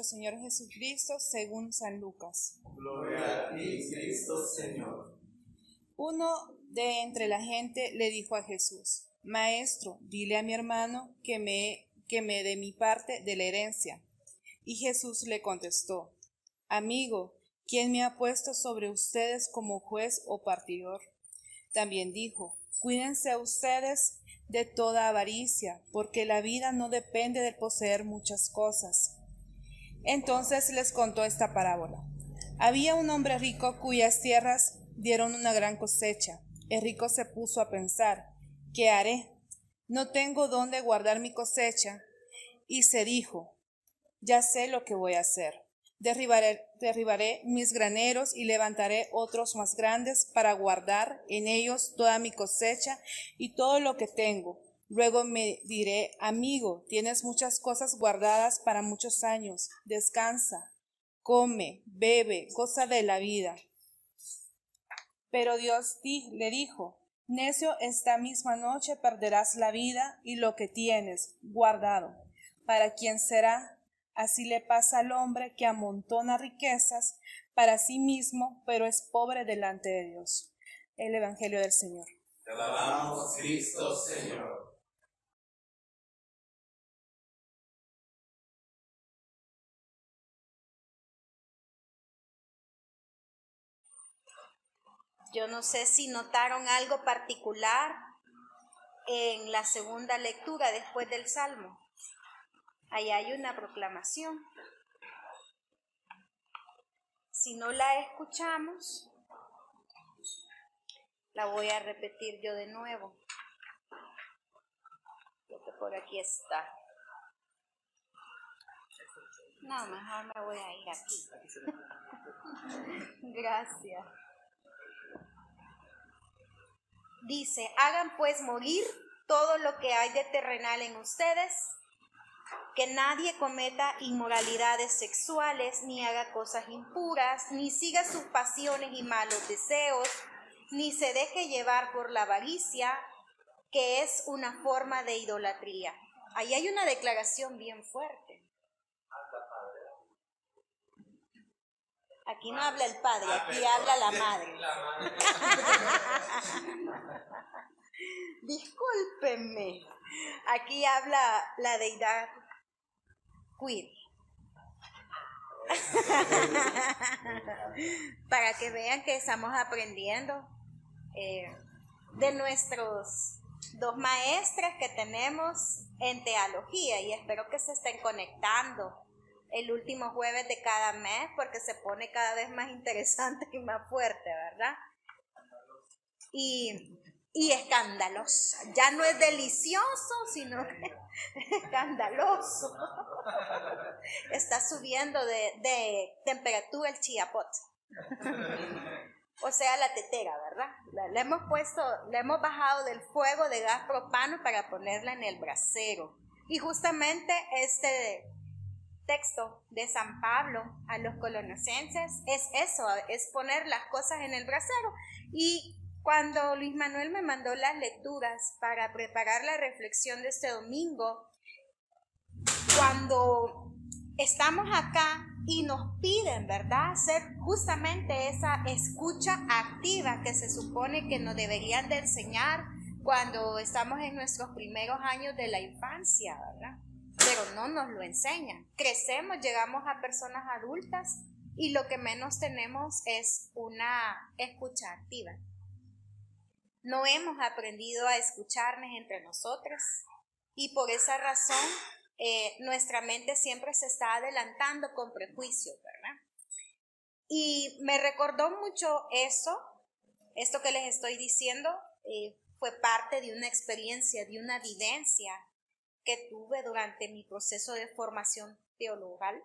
Nuestro Señor Jesucristo según San Lucas. Gloria a ti, Cristo Señor. Uno de entre la gente le dijo a Jesús, Maestro, dile a mi hermano que me, que me dé mi parte de la herencia. Y Jesús le contestó, Amigo, ¿quién me ha puesto sobre ustedes como juez o partidor? También dijo, Cuídense ustedes de toda avaricia, porque la vida no depende de poseer muchas cosas. Entonces les contó esta parábola. Había un hombre rico cuyas tierras dieron una gran cosecha. El rico se puso a pensar, ¿qué haré? No tengo dónde guardar mi cosecha. Y se dijo, ya sé lo que voy a hacer. Derribaré, derribaré, mis graneros y levantaré otros más grandes para guardar en ellos toda mi cosecha y todo lo que tengo. Luego me diré, amigo, tienes muchas cosas guardadas para muchos años. Descansa, come, bebe, cosa de la vida. Pero Dios le dijo, necio, esta misma noche perderás la vida y lo que tienes guardado. ¿Para quién será? Así le pasa al hombre que amontona riquezas para sí mismo, pero es pobre delante de Dios. El Evangelio del Señor. Te alabamos, Cristo Señor. Yo no sé si notaron algo particular en la segunda lectura después del Salmo. Ahí hay una proclamación. Si no la escuchamos, la voy a repetir yo de nuevo. Creo que por aquí está. No, mejor me voy a ir aquí. Gracias. Dice, hagan pues morir todo lo que hay de terrenal en ustedes que nadie cometa inmoralidades sexuales, ni haga cosas impuras, ni siga sus pasiones y malos deseos, ni se deje llevar por la avaricia, que es una forma de idolatría. Ahí hay una declaración bien fuerte. Aquí no habla el padre, aquí habla la madre. Discúlpenme. Aquí habla la deidad queer. Para que vean que estamos aprendiendo eh, de nuestros dos maestras que tenemos en teología y espero que se estén conectando el último jueves de cada mes porque se pone cada vez más interesante y más fuerte, ¿verdad? Y y escandaloso. Ya no es delicioso, sino escandaloso. Está subiendo de, temperatura el chiapot. O sea, la tetera, ¿verdad? Le hemos puesto, le hemos bajado del fuego de gas propano para ponerla en el brasero. Y justamente este texto de San Pablo a los colonosenses es eso, es poner las cosas en el brasero. Y cuando Luis Manuel me mandó las lecturas para preparar la reflexión de este domingo, cuando estamos acá y nos piden, ¿verdad?, hacer justamente esa escucha activa que se supone que nos deberían de enseñar cuando estamos en nuestros primeros años de la infancia, ¿verdad? Pero no nos lo enseñan. Crecemos, llegamos a personas adultas y lo que menos tenemos es una escucha activa. No hemos aprendido a escucharnos entre nosotros y por esa razón eh, nuestra mente siempre se está adelantando con prejuicios, ¿verdad? Y me recordó mucho eso, esto que les estoy diciendo, eh, fue parte de una experiencia, de una vivencia que tuve durante mi proceso de formación teologal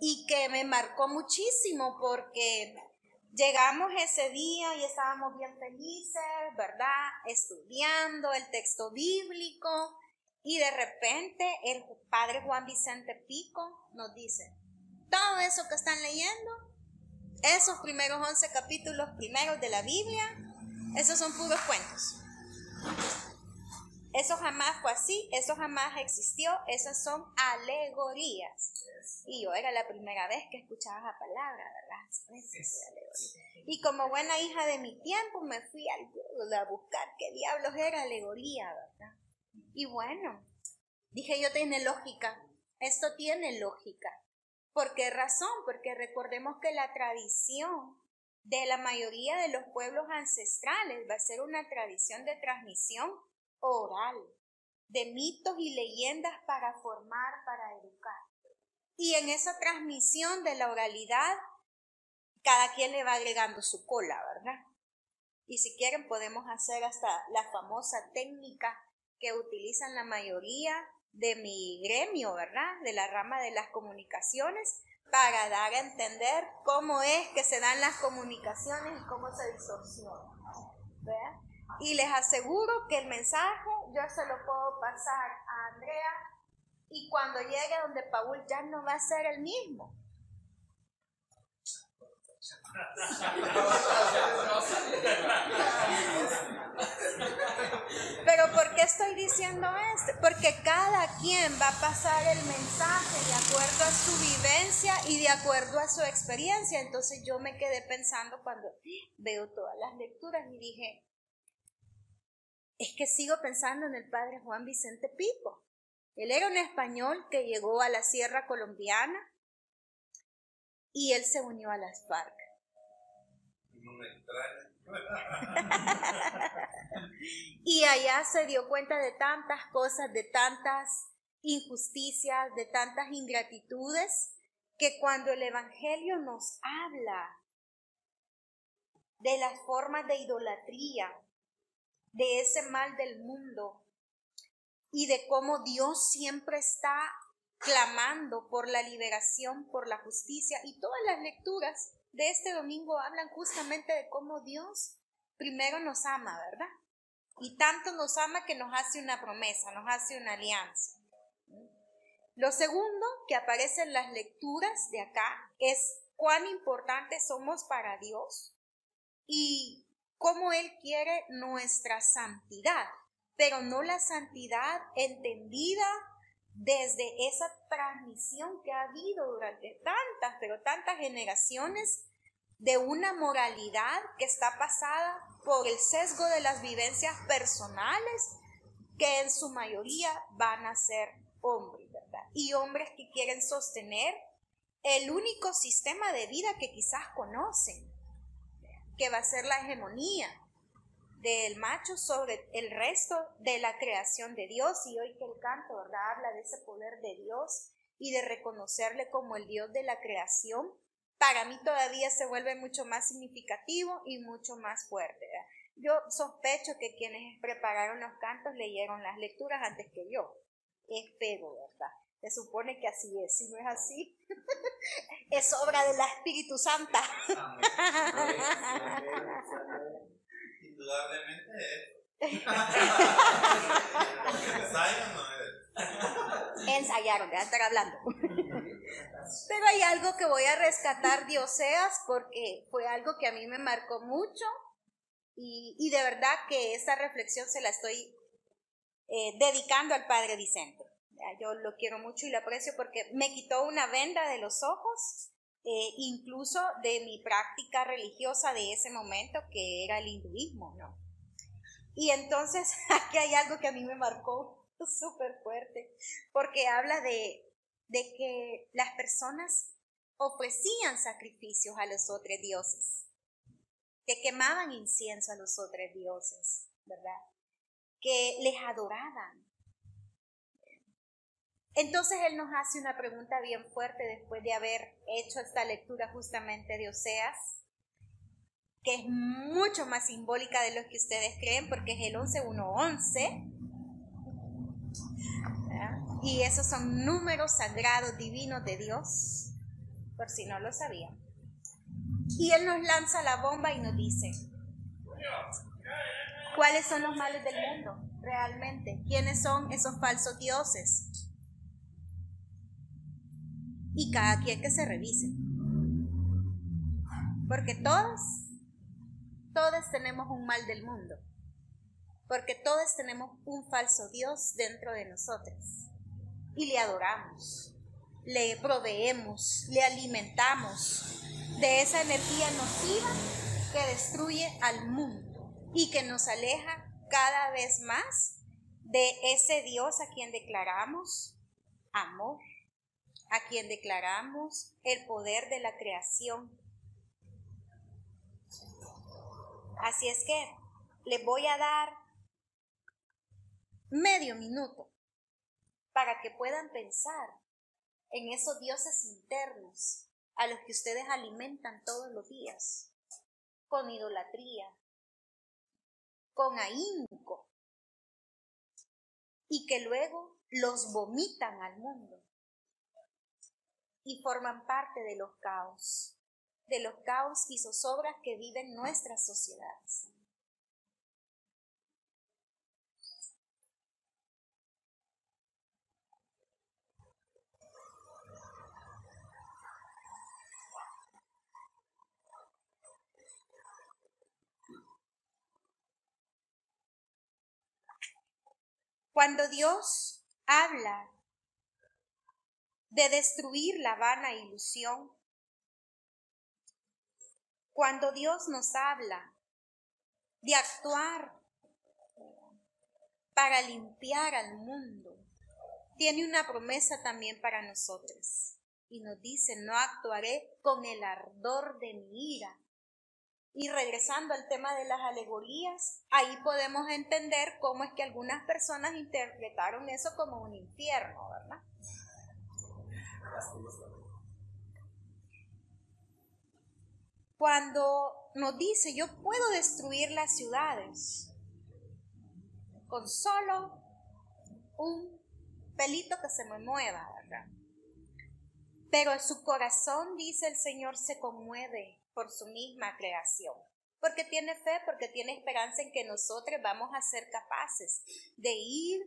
y que me marcó muchísimo porque Llegamos ese día y estábamos bien felices, ¿verdad? Estudiando el texto bíblico y de repente el padre Juan Vicente Pico nos dice, todo eso que están leyendo, esos primeros 11 capítulos primeros de la Biblia, esos son puros cuentos. Jamás fue así, eso jamás existió, esas son alegorías. Y yo era la primera vez que escuchaba la palabra, ¿verdad? Y como buena hija de mi tiempo me fui al Google a buscar qué diablos era alegoría, ¿verdad? Y bueno, dije yo tiene lógica, esto tiene lógica. ¿Por qué razón? Porque recordemos que la tradición de la mayoría de los pueblos ancestrales va a ser una tradición de transmisión oral, de mitos y leyendas para formar, para educar. Y en esa transmisión de la oralidad, cada quien le va agregando su cola, ¿verdad? Y si quieren podemos hacer hasta la famosa técnica que utilizan la mayoría de mi gremio, ¿verdad? De la rama de las comunicaciones, para dar a entender cómo es que se dan las comunicaciones y cómo se distorsionan. Y les aseguro que el mensaje yo se lo puedo pasar a Andrea y cuando llegue donde Paul ya no va a ser el mismo. Pero ¿por qué estoy diciendo esto? Porque cada quien va a pasar el mensaje de acuerdo a su vivencia y de acuerdo a su experiencia. Entonces yo me quedé pensando cuando veo todas las lecturas y dije, es que sigo pensando en el padre Juan Vicente Pico. Él era un español que llegó a la sierra colombiana y él se unió a las FARC. y allá se dio cuenta de tantas cosas, de tantas injusticias, de tantas ingratitudes, que cuando el Evangelio nos habla de las formas de idolatría, de ese mal del mundo y de cómo Dios siempre está clamando por la liberación, por la justicia y todas las lecturas de este domingo hablan justamente de cómo Dios primero nos ama, ¿verdad? Y tanto nos ama que nos hace una promesa, nos hace una alianza. Lo segundo que aparece en las lecturas de acá es cuán importantes somos para Dios y cómo Él quiere nuestra santidad, pero no la santidad entendida desde esa transmisión que ha habido durante tantas, pero tantas generaciones de una moralidad que está pasada por el sesgo de las vivencias personales, que en su mayoría van a ser hombres, ¿verdad? Y hombres que quieren sostener el único sistema de vida que quizás conocen, que va a ser la hegemonía del macho sobre el resto de la creación de Dios. Y hoy que el canto, ¿verdad? Habla de ese poder de Dios y de reconocerle como el Dios de la creación, para mí todavía se vuelve mucho más significativo y mucho más fuerte. Yo sospecho que quienes prepararon los cantos leyeron las lecturas antes que yo. Espero, ¿verdad? Se supone que así es. Si no es así, es obra de la Espíritu Santa. Indudablemente es. Ensayaron, de estar hablando. Pero hay algo que voy a rescatar de Oseas porque fue algo que a mí me marcó mucho y, y de verdad que esa reflexión se la estoy eh, dedicando al Padre Vicente. Yo lo quiero mucho y lo aprecio porque me quitó una venda de los ojos, eh, incluso de mi práctica religiosa de ese momento, que era el hinduismo, ¿no? Y entonces aquí hay algo que a mí me marcó súper fuerte, porque habla de, de que las personas ofrecían sacrificios a los otros dioses, que quemaban incienso a los otros dioses, ¿verdad? Que les adoraban, entonces Él nos hace una pregunta bien fuerte después de haber hecho esta lectura justamente de Oseas, que es mucho más simbólica de lo que ustedes creen, porque es el 11.1.11. Y esos son números sagrados divinos de Dios, por si no lo sabían. Y Él nos lanza la bomba y nos dice, ¿cuáles son los males del mundo realmente? ¿Quiénes son esos falsos dioses? Y cada quien que se revise. Porque todos, todos tenemos un mal del mundo. porque todos tenemos un falso Dios dentro de nosotros y le adoramos, le proveemos, le alimentamos de esa energía nociva que destruye al mundo y que nos aleja cada vez más de ese Dios a quien declaramos amor, a quien declaramos el poder de la creación. Así es que les voy a dar medio minuto para que puedan pensar en esos dioses internos a los que ustedes alimentan todos los días, con idolatría, con ahínco, y que luego los vomitan al mundo y forman parte de los caos, de los caos y zozobras que viven nuestras sociedades. Cuando Dios habla de destruir la vana ilusión, cuando Dios nos habla de actuar para limpiar al mundo, tiene una promesa también para nosotros. Y nos dice, no actuaré con el ardor de mi ira, y regresando al tema de las alegorías, ahí podemos entender cómo es que algunas personas interpretaron eso como un infierno. Cuando nos dice, yo puedo destruir las ciudades con solo un pelito que se me mueva, ¿verdad? Pero su corazón, dice el Señor, se conmueve por su misma creación. Porque tiene fe, porque tiene esperanza en que nosotros vamos a ser capaces de ir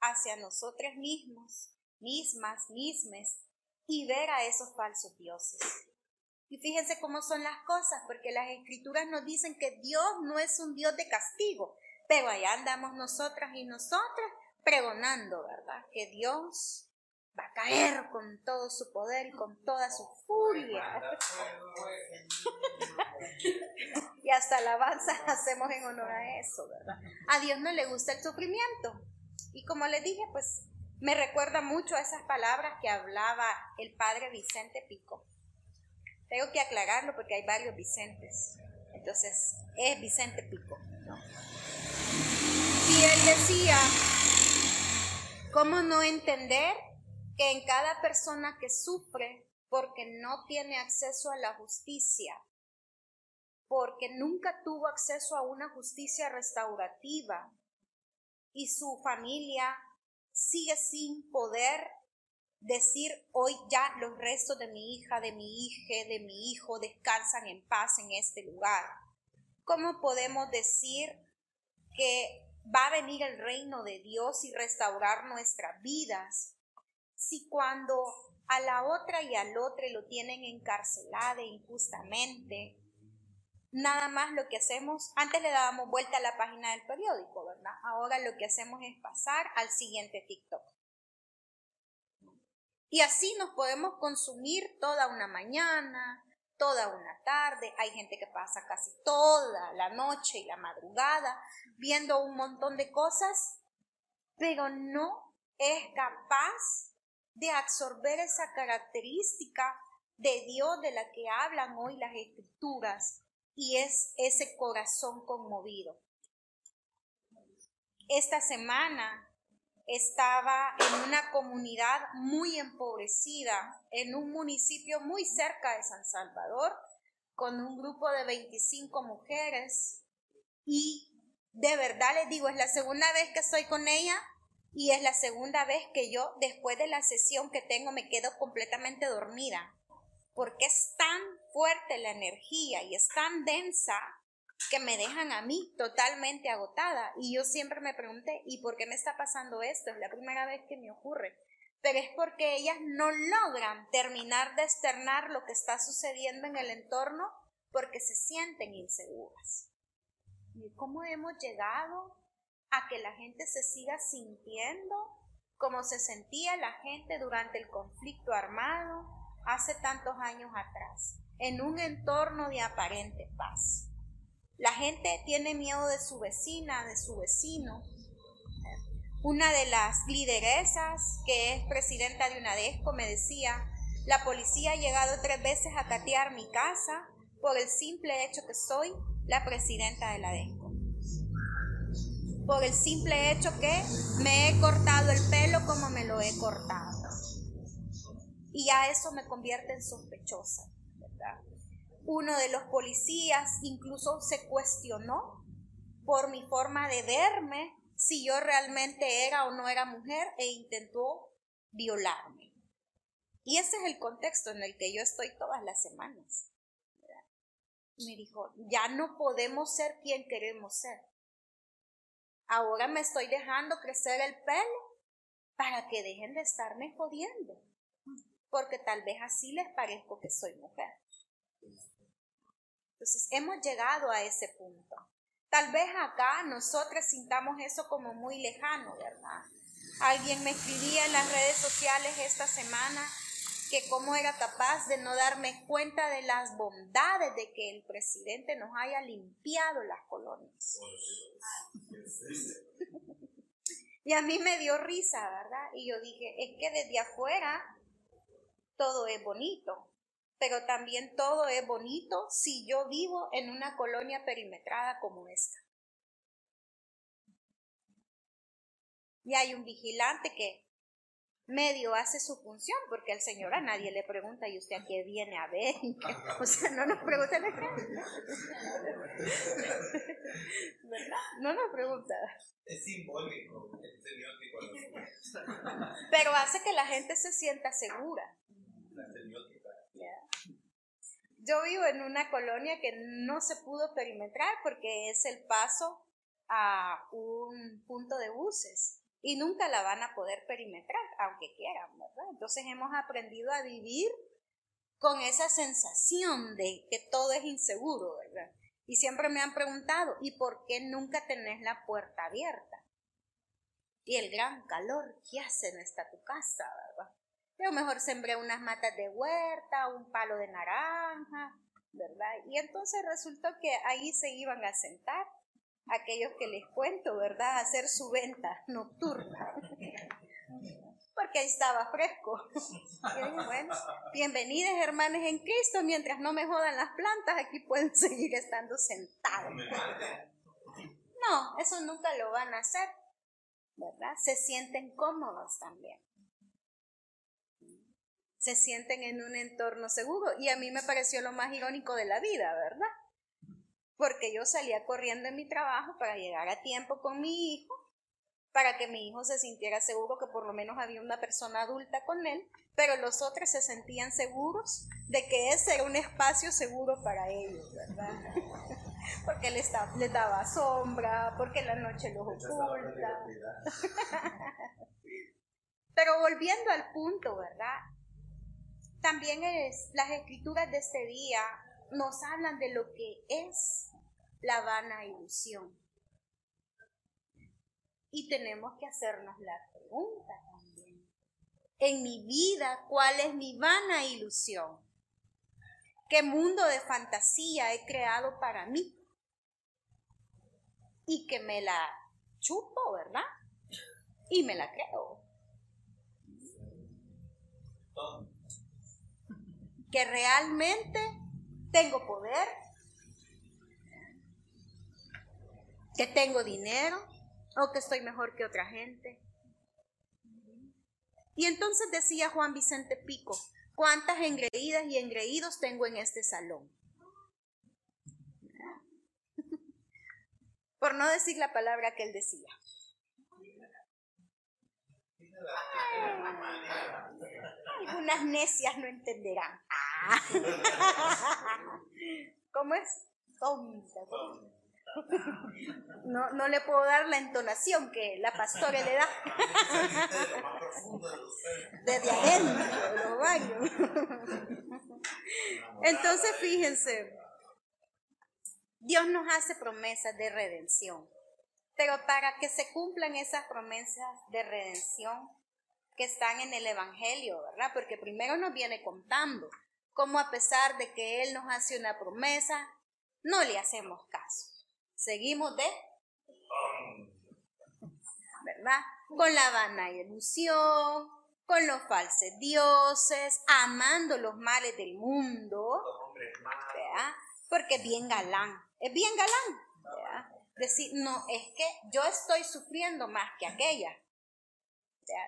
hacia nosotros mismos, mismas, mismes, y ver a esos falsos dioses. Y fíjense cómo son las cosas, porque las escrituras nos dicen que Dios no es un Dios de castigo, pero allá andamos nosotras y nosotras pregonando, ¿verdad? Que Dios va a caer con todo su poder y con toda su furia. y hasta alabanza hacemos en honor a eso, ¿verdad? A Dios no le gusta el sufrimiento. Y como les dije, pues me recuerda mucho a esas palabras que hablaba el padre Vicente Pico. Tengo que aclararlo porque hay varios Vicentes. Entonces, es Vicente Pico. Y él decía, ¿cómo no entender que en cada persona que sufre porque no tiene acceso a la justicia, porque nunca tuvo acceso a una justicia restaurativa y su familia sigue sin poder decir hoy ya los restos de mi hija, de mi hija, de mi hijo descansan en paz en este lugar. ¿Cómo podemos decir que va a venir el reino de Dios y restaurar nuestras vidas si cuando a la otra y al otro lo tienen encarcelada injustamente, nada más lo que hacemos, antes le dábamos vuelta a la página del periódico, ¿verdad? Ahora lo que hacemos es pasar al siguiente TikTok. Y así nos podemos consumir toda una mañana, toda una tarde. Hay gente que pasa casi toda la noche y la madrugada viendo un montón de cosas, pero no es capaz de absorber esa característica de Dios de la que hablan hoy las escrituras y es ese corazón conmovido. Esta semana estaba en una comunidad muy empobrecida, en un municipio muy cerca de San Salvador, con un grupo de 25 mujeres y de verdad les digo, es la segunda vez que estoy con ella y es la segunda vez que yo, después de la sesión que tengo, me quedo completamente dormida, porque es tan fuerte la energía y es tan densa que me dejan a mí totalmente agotada. Y yo siempre me pregunté, ¿y por qué me está pasando esto? Es la primera vez que me ocurre. Pero es porque ellas no logran terminar de externar lo que está sucediendo en el entorno porque se sienten inseguras. ¿Y cómo hemos llegado a que la gente se siga sintiendo como se sentía la gente durante el conflicto armado hace tantos años atrás, en un entorno de aparente paz. La gente tiene miedo de su vecina, de su vecino. Una de las lideresas, que es presidenta de UNADESCO, me decía, la policía ha llegado tres veces a catear mi casa por el simple hecho que soy la presidenta de la DESCO. Por el simple hecho que me he cortado el pelo como me lo he cortado. Y ya eso me convierte en sospechosa, ¿verdad? Uno de los policías incluso se cuestionó por mi forma de verme si yo realmente era o no era mujer e intentó violarme. Y ese es el contexto en el que yo estoy todas las semanas. Me dijo, ya no podemos ser quien queremos ser. Ahora me estoy dejando crecer el pelo para que dejen de estarme jodiendo. Porque tal vez así les parezco que soy mujer. Entonces, hemos llegado a ese punto. Tal vez acá nosotros sintamos eso como muy lejano, ¿verdad? Alguien me escribía en las redes sociales esta semana que cómo era capaz de no darme cuenta de las bondades de que el presidente nos haya limpiado las colonias. y a mí me dio risa, ¿verdad? Y yo dije, es que desde afuera todo es bonito, pero también todo es bonito si yo vivo en una colonia perimetrada como esta. Y hay un vigilante que medio hace su función, porque el Señor a nadie le pregunta, ¿y usted a qué viene a ver? O sea, no nos pregunta ¿verdad? No nos pregunta. Es simbólico el semiótico. Pero hace que la gente se sienta segura. Yo vivo en una colonia que no se pudo perimetrar porque es el paso a un punto de buses y nunca la van a poder perimetrar, aunque quieran, ¿verdad? Entonces hemos aprendido a vivir con esa sensación de que todo es inseguro, ¿verdad? Y siempre me han preguntado, ¿y por qué nunca tenés la puerta abierta? Y el gran calor que hace no está tu casa. Yo mejor sembré unas matas de huerta, un palo de naranja, ¿verdad? Y entonces resultó que ahí se iban a sentar aquellos que les cuento, ¿verdad? A hacer su venta nocturna. Porque ahí estaba fresco. bueno, bienvenidos hermanos en Cristo, mientras no me jodan las plantas, aquí pueden seguir estando sentados. No, eso nunca lo van a hacer, ¿verdad? Se sienten cómodos también se sienten en un entorno seguro. Y a mí me pareció lo más irónico de la vida, ¿verdad? Porque yo salía corriendo en mi trabajo para llegar a tiempo con mi hijo, para que mi hijo se sintiera seguro que por lo menos había una persona adulta con él, pero los otros se sentían seguros de que ese era un espacio seguro para ellos, ¿verdad? Porque les, les daba sombra, porque la noche los oculta. Pero volviendo al punto, ¿verdad? También es, las escrituras de este día nos hablan de lo que es la vana ilusión. Y tenemos que hacernos la pregunta también. En mi vida, ¿cuál es mi vana ilusión? ¿Qué mundo de fantasía he creado para mí? Y que me la chupo, ¿verdad? Y me la creo que realmente tengo poder, que tengo dinero o que estoy mejor que otra gente. Y entonces decía Juan Vicente Pico, ¿cuántas engreídas y engreídos tengo en este salón? Por no decir la palabra que él decía. Algunas necias no entenderán. Ah. ¿Cómo es? No, no le puedo dar la entonación que la pastora le da. Desde adentro, Entonces, fíjense, Dios nos hace promesas de redención. Pero para que se cumplan esas promesas de redención están en el Evangelio, ¿verdad? Porque primero nos viene contando cómo a pesar de que Él nos hace una promesa, no le hacemos caso. Seguimos de... ¿Verdad? Con la vana ilusión, con los falsos dioses, amando los males del mundo, ¿verdad? Porque es bien galán, es bien galán, ¿verdad? Decir, no, es que yo estoy sufriendo más que aquella.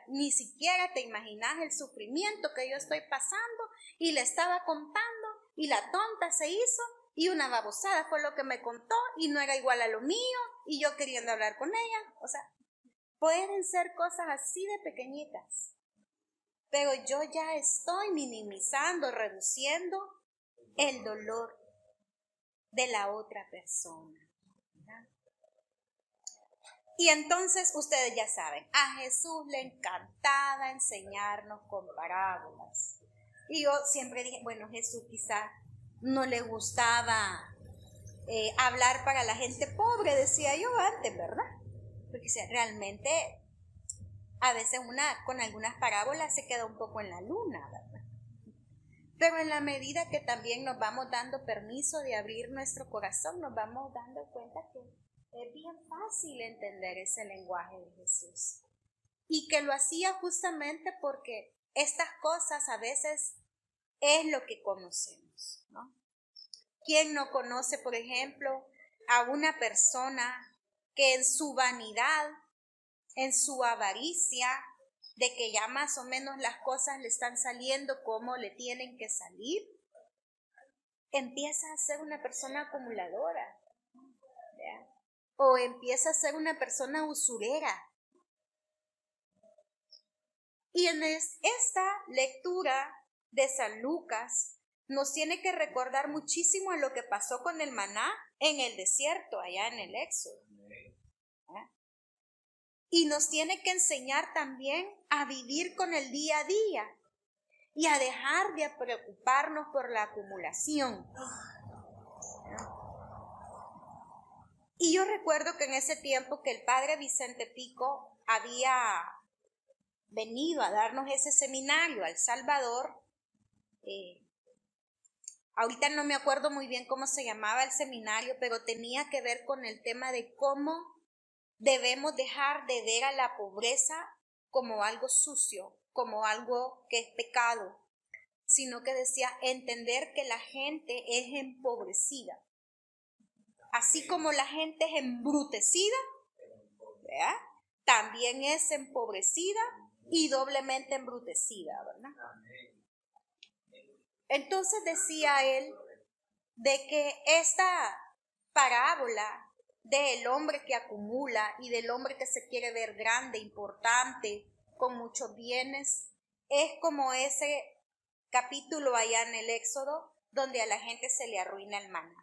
Ni siquiera te imaginas el sufrimiento que yo estoy pasando y le estaba contando y la tonta se hizo y una babosada fue lo que me contó y no era igual a lo mío y yo queriendo hablar con ella. O sea, pueden ser cosas así de pequeñitas. Pero yo ya estoy minimizando, reduciendo el dolor de la otra persona. Y entonces ustedes ya saben, a Jesús le encantaba enseñarnos con parábolas. Y yo siempre dije, bueno, Jesús quizá no le gustaba eh, hablar para la gente pobre, decía yo antes, ¿verdad? Porque realmente a veces una con algunas parábolas se queda un poco en la luna, ¿verdad? Pero en la medida que también nos vamos dando permiso de abrir nuestro corazón, nos vamos dando cuenta que es bien fácil entender ese lenguaje de Jesús. Y que lo hacía justamente porque estas cosas a veces es lo que conocemos, ¿no? ¿Quién no conoce, por ejemplo, a una persona que en su vanidad, en su avaricia, de que ya más o menos las cosas le están saliendo como le tienen que salir, empieza a ser una persona acumuladora? O empieza a ser una persona usurera. Y en esta lectura de San Lucas nos tiene que recordar muchísimo a lo que pasó con el maná en el desierto, allá en el Éxodo. Y nos tiene que enseñar también a vivir con el día a día y a dejar de preocuparnos por la acumulación. Y yo recuerdo que en ese tiempo que el padre Vicente Pico había venido a darnos ese seminario al Salvador, eh, ahorita no me acuerdo muy bien cómo se llamaba el seminario, pero tenía que ver con el tema de cómo debemos dejar de ver a la pobreza como algo sucio, como algo que es pecado, sino que decía entender que la gente es empobrecida. Así como la gente es embrutecida, también es empobrecida y doblemente embrutecida, ¿verdad? Entonces decía él de que esta parábola del hombre que acumula y del hombre que se quiere ver grande, importante, con muchos bienes, es como ese capítulo allá en el Éxodo donde a la gente se le arruina el maná.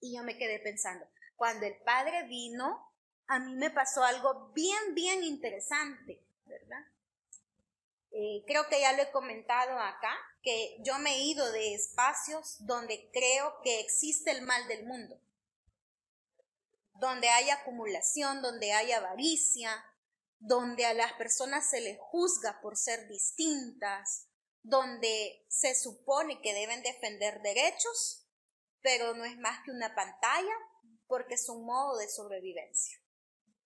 Y yo me quedé pensando, cuando el Padre vino, a mí me pasó algo bien, bien interesante, ¿verdad? Eh, creo que ya lo he comentado acá, que yo me he ido de espacios donde creo que existe el mal del mundo, donde hay acumulación, donde hay avaricia, donde a las personas se les juzga por ser distintas, donde se supone que deben defender derechos, pero no es más que una pantalla porque es un modo de sobrevivencia.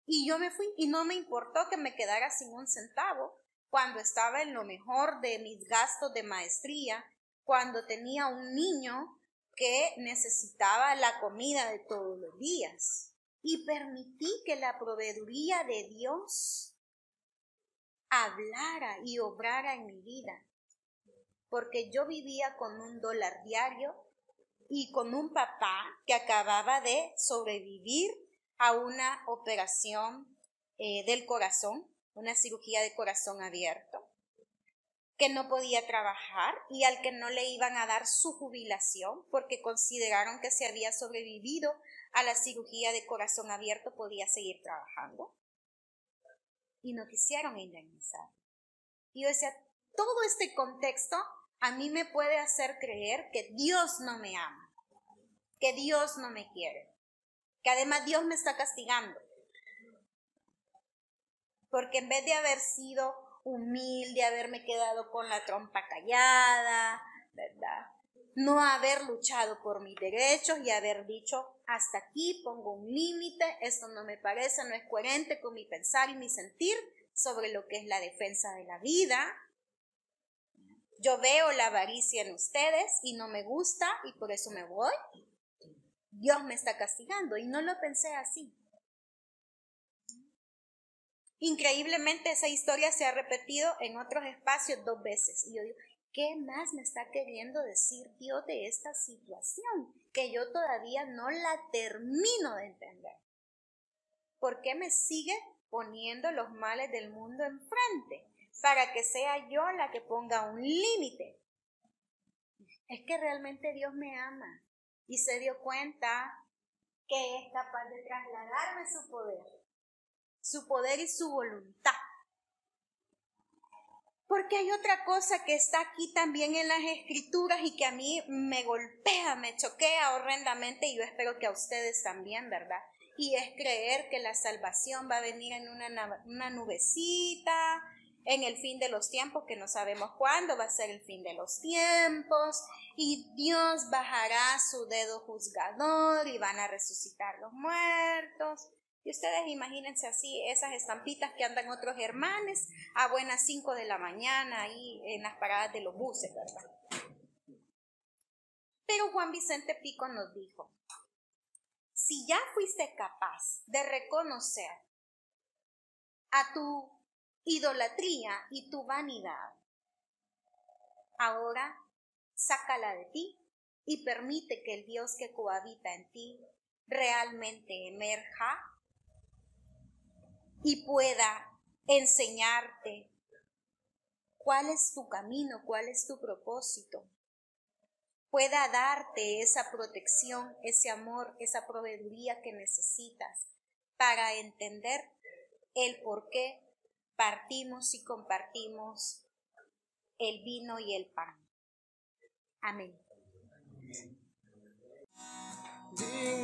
Y yo me fui y no me importó que me quedara sin un centavo, cuando estaba en lo mejor de mis gastos de maestría, cuando tenía un niño que necesitaba la comida de todos los días. Y permití que la proveeduría de Dios hablara y obrara en mi vida. Porque yo vivía con un dólar diario y con un papá que acababa de sobrevivir a una operación eh, del corazón una cirugía de corazón abierto, que no podía trabajar y al que no le iban a dar su jubilación porque consideraron que si había sobrevivido a la cirugía de corazón abierto podía seguir trabajando. Y no quisieron indemnizar. Y yo decía, todo este contexto a mí me puede hacer creer que Dios no me ama, que Dios no me quiere, que además Dios me está castigando. Porque en vez de haber sido humilde, haberme quedado con la trompa callada, ¿verdad? No haber luchado por mis derechos y haber dicho, hasta aquí pongo un límite, esto no me parece, no es coherente con mi pensar y mi sentir sobre lo que es la defensa de la vida. Yo veo la avaricia en ustedes y no me gusta y por eso me voy. Dios me está castigando y no lo pensé así. Increíblemente esa historia se ha repetido en otros espacios dos veces. Y yo digo, ¿qué más me está queriendo decir Dios de esta situación? Que yo todavía no la termino de entender. ¿Por qué me sigue poniendo los males del mundo enfrente? Para que sea yo la que ponga un límite. Es que realmente Dios me ama y se dio cuenta que es capaz de trasladarme su poder su poder y su voluntad. Porque hay otra cosa que está aquí también en las escrituras y que a mí me golpea, me choquea horrendamente y yo espero que a ustedes también, ¿verdad? Y es creer que la salvación va a venir en una, una nubecita, en el fin de los tiempos, que no sabemos cuándo va a ser el fin de los tiempos, y Dios bajará su dedo juzgador y van a resucitar los muertos. Y ustedes imagínense así, esas estampitas que andan otros hermanos a buenas 5 de la mañana ahí en las paradas de los buses, ¿verdad? Pero Juan Vicente Pico nos dijo, si ya fuiste capaz de reconocer a tu idolatría y tu vanidad, ahora sácala de ti y permite que el Dios que cohabita en ti realmente emerja y pueda enseñarte cuál es tu camino, cuál es tu propósito. Pueda darte esa protección, ese amor, esa proveeduría que necesitas para entender el por qué partimos y compartimos el vino y el pan. Amén. De